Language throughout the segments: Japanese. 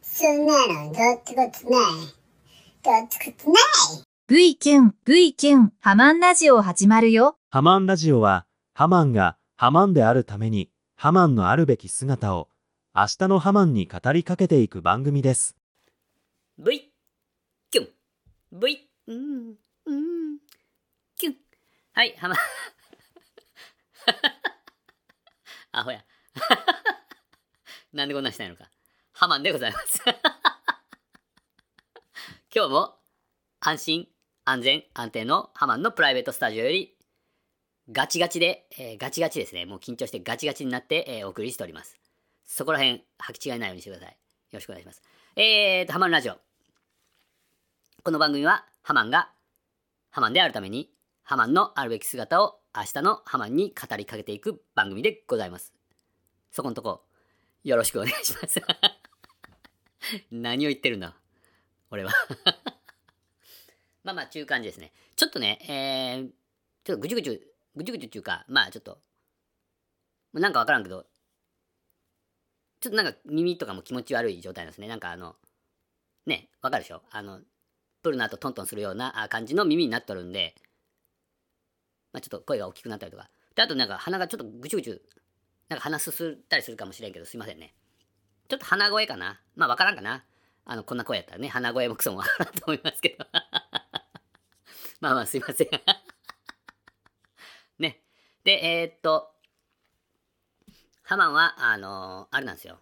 そんなのどっちつないどっちつない V キュン V キュンハマンラジオ始まるよ。ハマンラジオはハマンがハマンであるためにハマンのあるべき姿を明日のハマンに語りかけていく番組です。V キュン。V うんうん。はいハマ アホや。なんでこんなしたいのか。ハマンでございます。今日も安心安全安定のハマンのプライベートスタジオよりガチガチで、えーガチガチですね。もう緊張してガチガチになって、えーお送りしております。そこら辺履き違いないようにしてください。よろしくお願いします。えーとハマンラジオ。この番組はハマンがハマンであるためにハマンのあるべき姿を明日のハマンに語りかけていく番組でございます。そこのとこよろしくお願いします。何を言ってるんだ？俺は。まあまあ中間ですね。ちょっとね、えー、ちょっとぐちゅぐちゅ、ぐちゅぐちゅっていうか、まあちょっと、なんかわからんけど、ちょっとなんか耳とかも気持ち悪い状態なんですね。なんかあの、ね、わかるでしょ？あの、プルナーとトントンするような感じの耳になっとるんで、まあ、ちょっと声が大きくなったりとか。で、あとなんか鼻がちょっとぐちゅぐちゅ、なんか鼻すすったりするかもしれんけど、すいませんね。ちょっと鼻声かなまあわからんかなあの、こんな声やったらね、鼻声もクソもわからんと思いますけど。まあまあすいません。ね。で、えーっと、ハマンは、あのあれなんですよ。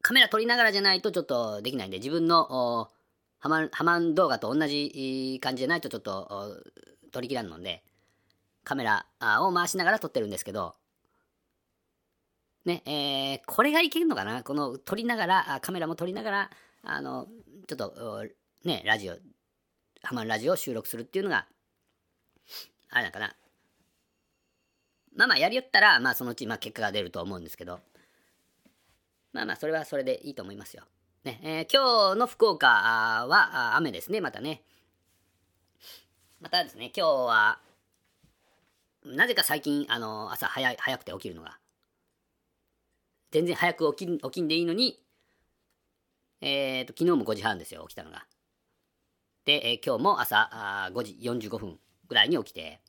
カメラ撮りながらじゃないとちょっとできないんで、自分のハマハマン動画と同じ感じじゃないとちょっとお撮りきらんので、カメラを回しながら撮ってるんですけど、ね、えーこれがいけるのかな？この撮りながら、カメラも撮りながら、あの、ちょっと、ね、ラジオ、ハマンラジオを収録するっていうのが、あれなんかな？まあまあやりよったら、まあそのうち、まあ結果が出ると思うんですけど、まあまあ、それはそれでいいと思いますよ。ね、えー今日の福岡は雨ですね、またね。またですね、今日は、なぜか最近、あの、朝早い、早くて起きるのが、全然早く起き起きんでいいのに、えーと、昨日も5時半ですよ、起きたのが。で、えー今日も朝あ5時45分ぐらいに起きて、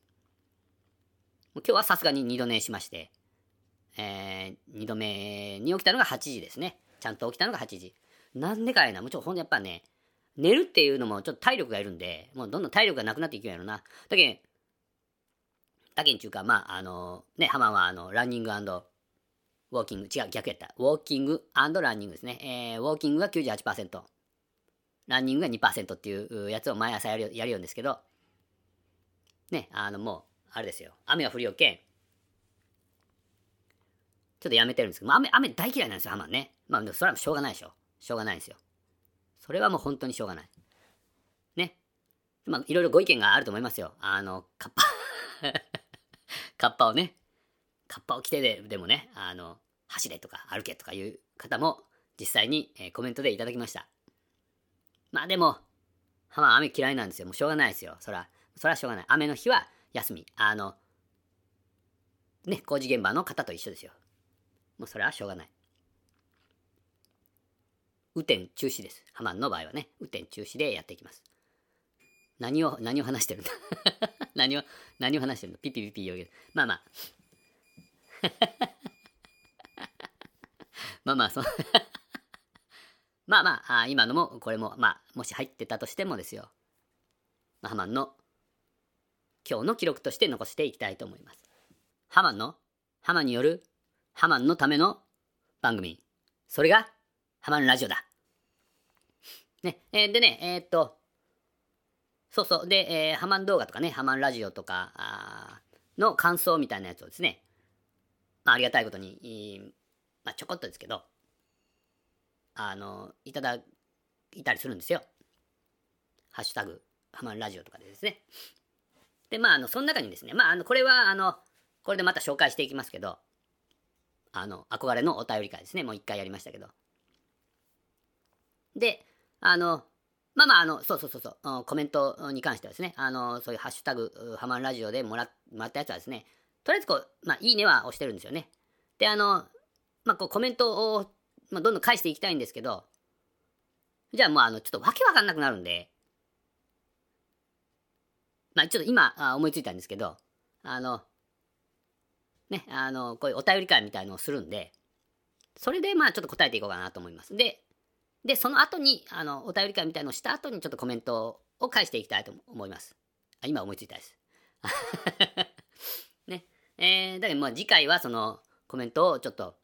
今日はさすがに二度寝しまして、えー、2度目に起きたのが8時ですね。ちゃんと起きたのが8時。なんでかいな、もちょっとほんとやっぱね、寝るっていうのもちょっと体力がいるんで、もうどんどん体力がなくなっていくんやろな。だけん、だけんちゅうか、まあ、あの、ね、ハマンはあの、ランニングウォーキング、違う、逆やった。ウォーキングランニングですね。えー、ウォーキングが98%、ランニングが2%っていうやつを毎朝やるやるようんですけど、ね、あの、もう、あれですよ。雨が降りよけん、ちょっとやめてるんですけど、まあ雨、雨大嫌いなんですよ、ハマンね。まあ、それはしょうがないでしょ。しょうがないんですよ。それはもう本当にしょうがない。ね。まあ、いろいろご意見があると思いますよ。あの、カッパ。カッパをね、カッパを着てででもね、あの、走れとか歩けとかいう方も実際に、えーコメントでいただきました。まあでも、ハマン雨嫌いなんですよ。もうしょうがないですよ。そら、そらしょうがない。雨の日は休み。あの、ね、工事現場の方と一緒ですよ。もうそれはしょうがない。雨天中止です。ハマンの場合はね、雨天中止でやっていきます。何を、何を話してるんだ？何を、何を話してるの？ピピピピ言うけど。まあまあ。まあまあ、そ まあまああ、今のも、これも、まあ、もし入ってたとしてもですよ。まあ、ハマンの今日の記録として残していきたいと思います。ハマンの、ハマンによるハマンのための番組。それが、ハマンラジオだ。ね、えーでね、えーっと、そうそう、で、えーハマン動画とかね、ハマンラジオとかの感想みたいなやつをですね、まあ、ありがたいことに、まあ、ちょこっとですけど、あの、いただいたりするんですよ。ハッシュタグ、ハマンラジオとかでですね。で、まあ、あの、その中にですね、まあ、あの、これは、あの、これでまた紹介していきますけど、あの、憧れのお便り会ですね。もう一回やりましたけど。で、あの、まあまあ、あの、そうそうそうそう、コメントに関してはですね、あの、そういうハッシュタグ、ハマンラジオでもらもらったやつはですね、とりあえずこう、まあ、いいねは押してるんですよね。で、あの、まあ、こう、コメントを、まあ、どんどん返していきたいんですけど、じゃあもう、あの、ちょっとわけわかんなくなるんで、まあ、ちょっと今、あ思いついたんですけど、あの、ね、あの、こういうお便り会みたいのをするんで、それでまあちょっと答えていこうかなと思います。で、で、その後に、あの、お便り会みたいのをした後にちょっとコメントを返していきたいと思います。あ今思いついたです。ね。えー、だけどまあ次回はそのコメントをちょっと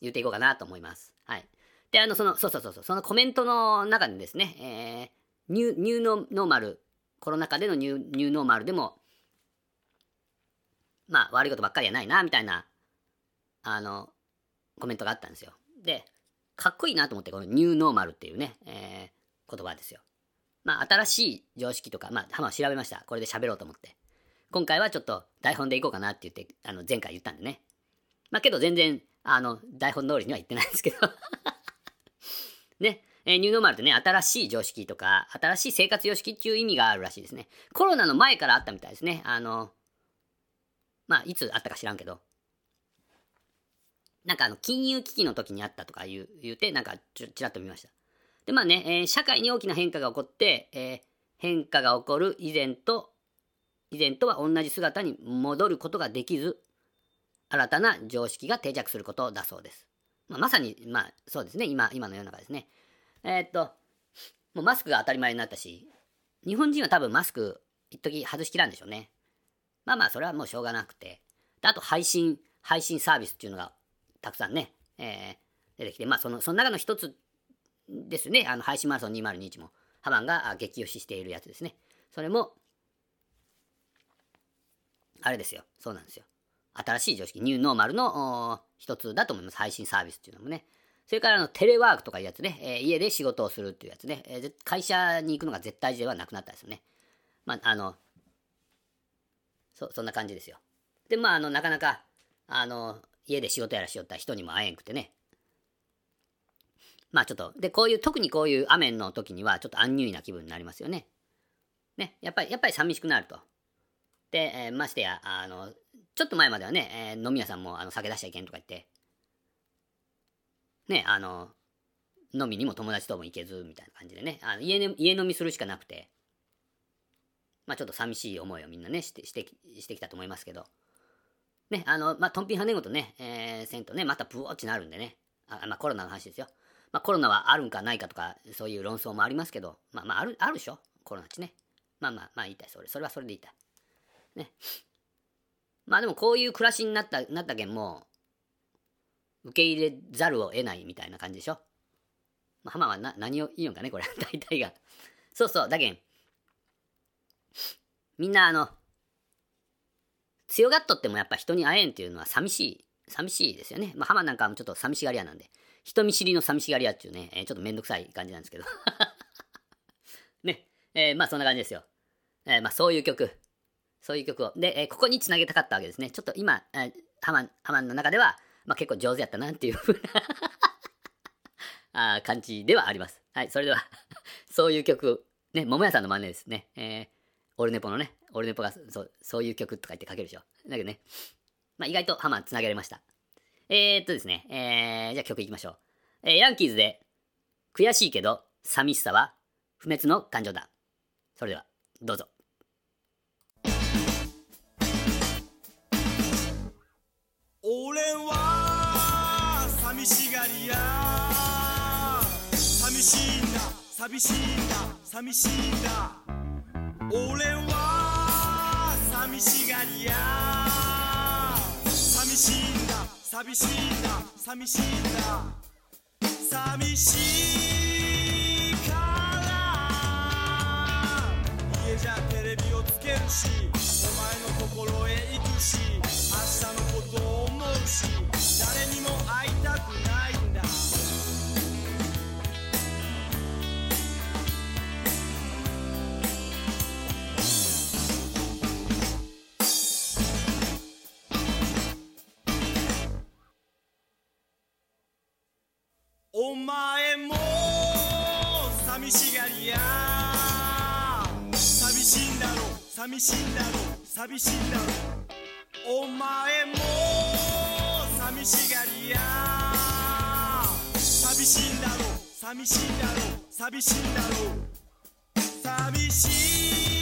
言っていこうかなと思います。はい。で、あの、その、そうそうそうそう、そのコメントの中でですね、えー、ニュニューノノーマル、コロナ禍でのニュニューノーマルでも、まあ悪いことばっかりはないな、みたいな、あの、コメントがあったんですよ。で、かっこいいなと思って、このニューノーマルっていうね、えー、言葉ですよ。まあ、新しい常識とか、まあ、浜は調べました。これで喋ろうと思って。今回はちょっと台本でいこうかなって言って、あの、前回言ったんでね。まあ、けど全然、あの、台本通りには言ってないんですけど。ね。えーニューノーマルってね、新しい常識とか、新しい生活様式っていう意味があるらしいですね。コロナの前からあったみたいですね。あの、まあ、いつあったか知らんけど、なんかあの、金融危機の時にあったとか言う言うて、なんかちちらっと見ました。で、まあね、えー社会に大きな変化が起こって、えー変化が起こる以前と、以前とは同じ姿に戻ることができず、新たな常識が定着することだそうです。まあ、まさに、まあ、そうですね、今、今の世の中ですね。えーっと、もうマスクが当たり前になったし、日本人は多分マスク、一時外しきらんでしょうね。まあまあ、それはもうしょうがなくて。あと、配信、配信サービスっていうのがたくさんね、えー出てきて、まあ、その、その中の一つですね、あの、配信マラソン2021も、ハマンが激推ししているやつですね。それも、あれですよ。そうなんですよ。新しい常識、ニューノーマルの一つだと思います。配信サービスっていうのもね。それからのテレワークとかいうやつね、えー家で仕事をするっていうやつね、えー会社に行くのが絶対ではなくなったですよね。まあ、あの、そ、そんな感じですよ。で、まあ、あの、なかなか、あの、家で仕事やらしよった人にも会えんくてね。まあちょっと、で、こういう、特にこういう雨の時には、ちょっとアンニュイな気分になりますよね。ね、やっぱり、やっぱり寂しくなると。で、えーましてや、あの、ちょっと前まではね、えー飲み屋さんもあの酒出しちゃいけんとか言って、ね、あの、飲みにも友達とも行けず、みたいな感じでね、あの家ね家飲みするしかなくて、まあちょっと寂しい思いをみんなね、して、して、してきたと思いますけど、ね、あの、まあ、トンピン跳ねごとね、えーせんとね、またブオーってなるんでね、あまあコロナの話ですよ。まあコロナはあるんかないかとか、そういう論争もありますけど、まあまあある、あるでしょ？コロナっちね。まあまあまあ言いたい、それ。それはそれで言いたい。ね。まあでもこういう暮らしになった、なったけんもう、受け入れざるを得ないみたいな感じでしょ？まあ、浜はな何を言うんかね、これ。大体が。そうそう、だけん。みんなあの、強がっとってもやっぱ人に会えんっていうのは寂しい、寂しいですよね。まあ、浜なんかもちょっと寂しがり屋なんで、人見知りの寂しがり屋っていうね、えーちょっとめんどくさい感じなんですけど。ね、えーまあそんな感じですよ。えーまあそういう曲、そういう曲を。で、えここにつなげたかったわけですね。ちょっと今、えー、ハマン、ハマンの中では、まあ結構上手やったなっていう風な あ感じではあります。はい、それでは、そういう曲、ね、桃屋さんの真似ですね。えーオルネポのね、オルネポがそうそういう曲とか言って書けるでしょ。だけどね、まあ、意外とハマンつなげられました。えー、っとですね、えー、じゃあ曲いきましょう。えーヤンキーズで、悔しいけど、寂しさは不滅の感情だ。それでは、どうぞ。俺は寂しがり屋寂しいんだ寂しいんだ寂しいんだ俺は寂しがりや。寂しいんだ。寂しいんだ。寂しいんだ。寂しいから。家じゃテレビをつけるしお前のところへ行くし明日前も寂しがりや。寂しいんだろ寂しいんだろ寂しいんだろお前も寂しがりや。寂しいんだろ寂しいんだろ寂しいんだろ寂しい。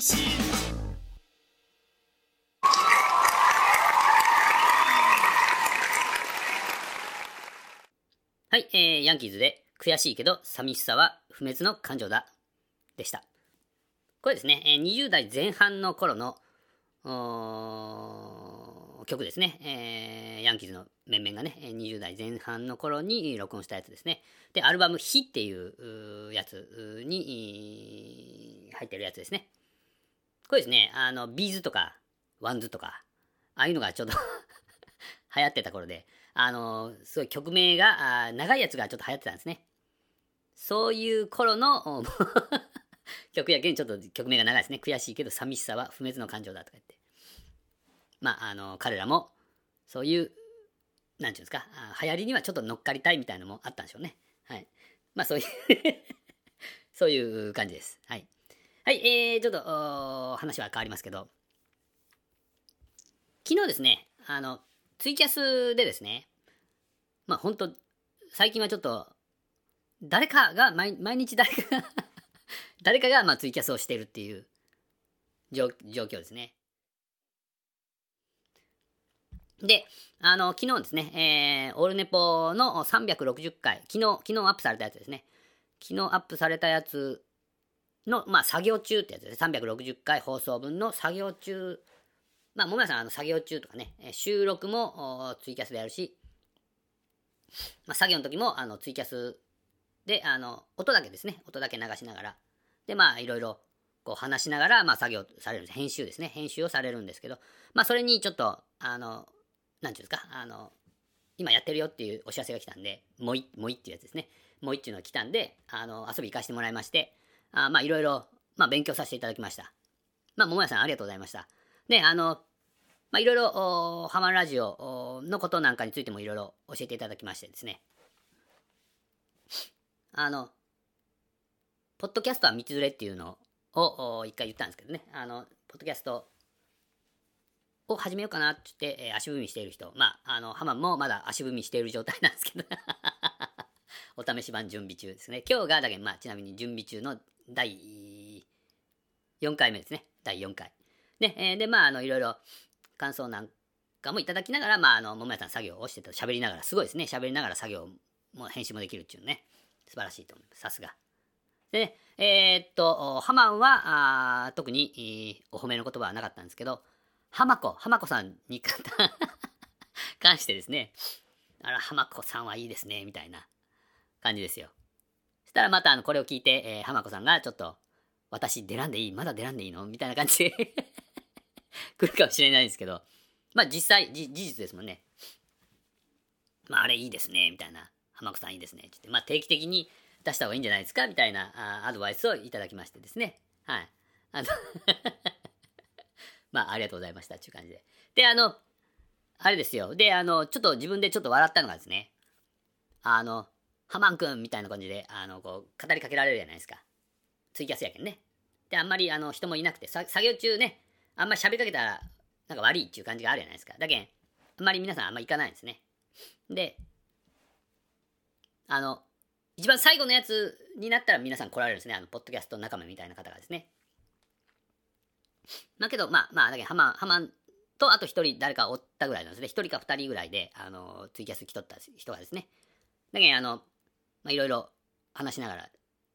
だ寂しはい、えー、ヤンキーズで悔しいけど寂しさは不滅の感情だでした。これですね、えー20代前半の頃の曲ですね、えーヤンキーズの面々がね、20代前半の頃に録音したやつですね。で、アルバム「火」っていうやつに入ってるやつですね。これですね、あの、 B'zとか、 WANDSとか、ああいうのがちょっと 流行ってた頃で、あの、すごい曲名が、あ長いやつがちょっと流行ってたんですね。そういう頃の 曲やけんちょっと曲名が長いですね。悔しいけど寂しさは不滅の感情だとか言って。まあ、あの、彼らも、そういう、なんていうんですか、流行りにはちょっと乗っかりたいみたいなのもあったんでしょうね。はい。まあ、そういう そういう感じです。はい。はい、えー、ちょっと、話は変わりますけど、昨日ですね、あの、ツイキャスでですね、まあ本当最近はちょっと、誰かが、毎毎日誰かが 誰かがまあツイキャスをしているっていう状状況ですね。で、あの、昨日ですね、えー、オールネポの360回、昨日、昨日アップされたやつですね。昨日アップされたやつの、まあ、作業中ってやつですね。360回放送分の作業中。まあ、ももやさん、あの、作業中とかね、収録もツイキャスでやるし、まあ、作業の時も、あの、ツイキャスで、あの、音だけですね。音だけ流しながら。で、まあ、いろいろ、こう、話しながら、まあ、作業されるんです。編集ですね。編集をされるんですけど、まあ、それにちょっと、あの、なんていうんですか、あの、今やってるよっていうお知らせが来たんで、もうい、もいっていうやつですね。もういっていうのが来たんで、あの、遊び行かせてもらいまして、あまあ、いろいろ、まあ、勉強させていただきました。まあ、桃屋さんありがとうございました。で、あの、まあ、いろいろ、おハマラジオのことなんかについてもいろいろ教えていただきましてですね。あの、ポッドキャストは道連れっていうのをお一回言ったんですけどね、あの、ポッドキャストを始めようかなって言って、えー足踏みしている人、まあ、あの、ハマンもまだ足踏みしている状態なんですけど、お試し版準備中ですね。今日が、だけ、まあ、ちなみに準備中の第4回目ですね。第4回。ね、えーで、まあ、あの、いろいろ感想なんかもいただきながら、まあ、あの、桃屋さん作業をしてた、喋りながら、すごいですね。喋りながら作業も編集もできるっていうね。素晴らしいと思います。さすが。でね、えーっと、ハマンは、あ特に、えーお褒めの言葉はなかったんですけど、浜子、浜子さんに 関してですね、あら、浜子さんはいいですね、みたいな感じですよ。そしたらまたあのこれを聞いて、えー浜子さんがちょっと、私出らんでいい？まだ出らんでいいの？みたいな感じで 来るかもしれないんですけど、まあ実際、事実ですもんね。まああれいいですね、みたいな。浜子さんいいですね。ってまあ定期的に出した方がいいんじゃないですか？みたいなあアドバイスをいただきましてですね。はい。あの まあありがとうございました。っていう感じで。で、あの、あれですよ。で、あの、ちょっと自分でちょっと笑ったのがですね。あの、ハマンくんみたいな感じで、あの、こう、語りかけられるじゃないですか。ツイキャスやけんね。で、あんまりあの人もいなくて、作業中ね、あんまり喋りかけたら、なんか悪いっていう感じがあるじゃないですか。だけん、あんまり皆さんあんま行かないんですね。で、あの、一番最後のやつになったら皆さん来られるんですね。あの、ポッドキャスト仲間みたいな方がですね。まあけど、まあ、まあ、だけど、ハマン、ハマンと、あと一人誰かおったぐらいなんですね。一人か二人ぐらいで、あの、ツイキャス来とった人がですね。だけど、あの、まあ、いろいろ話しながら、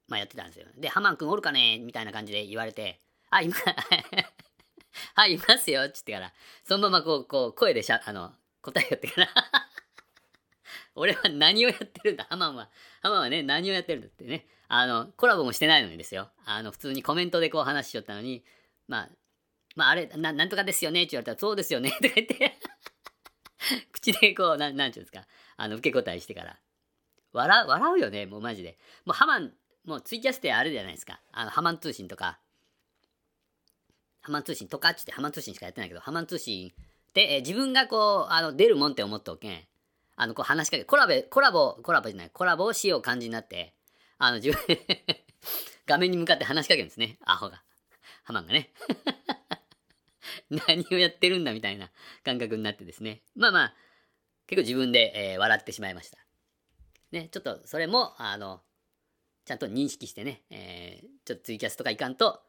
まあ、やってたんですよ。で、ハマン君おるかね？みたいな感じで言われて、あ、今、はい、いますよ、っつってから、そのままこう、こう、声でしゃ、あの、答えよってから、俺は何をやってるんだ、ハマンは。ハマンはね、何をやってるんだってね。あの、コラボもしてないのにですよ。あの、普通にコメントでこう話しよったのに、まあ、まあ、あれ、ななんとかですよね？って言われたら、そうですよね？とか言って 口でこう、な、なんていうんですか、あの、受け答えしてから、笑う、笑うよね、もうマジで。もうハマン、もうツイキャスってあれじゃないですか。あの、ハマン通信とか、ハマン通信とかっつってハマン通信しかやってないけど、ハマン通信で、えー自分がこう、あの、出るもんって思っとけん、あの、こう話しかけ、コラボ、コラボ、コラボじゃない、コラボをしよう感じになって、あの、自分 画面に向かって話しかけるんですね、アホが。ハマンがね。何をやってるんだみたいな感覚になってですね。まあまあ、結構自分で、えー笑ってしまいました。ね、ちょっとそれも、あの、ちゃんと認識してね、えーちょっとツイキャスとかいかんと、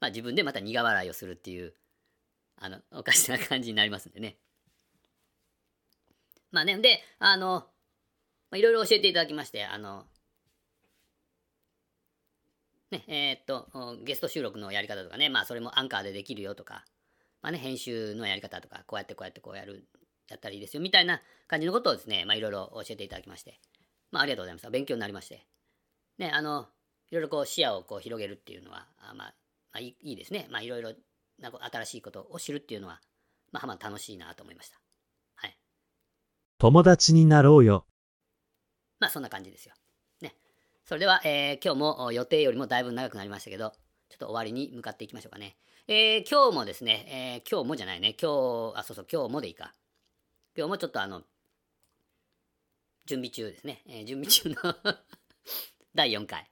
まあ自分でまた苦笑いをするっていう、あの、おかしな感じになりますんでね。まあね、で、あの、まあいろいろ教えていただきまして、あの、ね、えーっと、ゲスト収録のやり方とかね、まあそれもアンカーでできるよとか、まあね、編集のやり方とか、こうやってこうやってこうやる、やったらいいですよ、みたいな感じのことをですね、まあいろいろ教えていただきまして、まあありがとうございました。勉強になりまして。ね、あの、いろいろこう視野をこう広げるっていうのは、あまあ、まあいいですね。まあいろいろなんか新しいことを知るっていうのは、まあまあ楽しいなと思いました。はい。友達になろうよ。まあそんな感じですよ。ね。それでは、えー今日もお予定よりもだいぶ長くなりましたけど、ちょっと終わりに向かっていきましょうかね。えー今日もですね、えー今日もじゃないね、今日、あ、そうそう、今日もでいいか。今日もちょっとあの、準備中ですね。えー準備中の 第4回。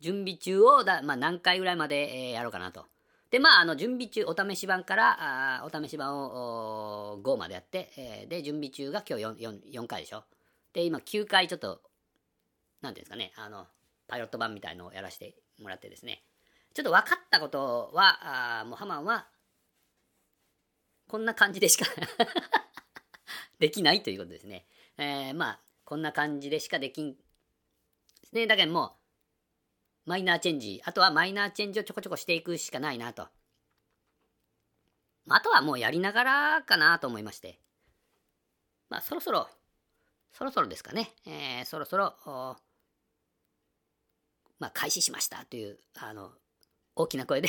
準備中をだ、まあ、何回ぐらいまで、えーやろうかなと。で、まあ、あの、準備中、お試し版から、あお試し版を5までやって、えーで、準備中が今日 4, 4, 4回でしょ。で、今9回ちょっと、なんていうんですかね、あの、パイロット版みたいのをやらせてもらってですね、ちょっと分かったことは、あもうハマンは、こんな感じでしか できないということですね。えーまあ、こんな感じでしかできん。ですね。だけどもう、マイナーチェンジ、あとはマイナーチェンジをちょこちょこしていくしかないなと。あとはもうやりながらかなと思いまして。まあ、そろそろ、そろそろですかね。えーそろそろ、まあ、開始しましたという、あの、大きな声で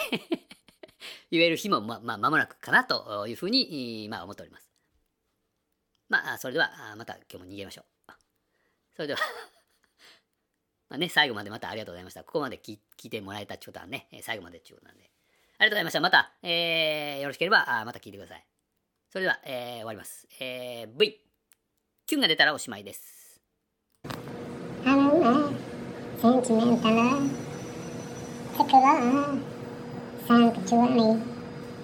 言える日も、ま、まあ、間もなくかなというふうに、まあ、思っております。まあ、それでは、また今日も逃げましょう。それでは まあね、最後までまたありがとうございました。ここまで聞聞いてもらえたってことはね、最後までっていうことなんで。ありがとうございました。また、えーよろしければ、あまた聞いてください。それでは、えー終わります。えー V、キュンが出たらおしまいです。あのね、センチメンタル、テクラ、サンクチュアリ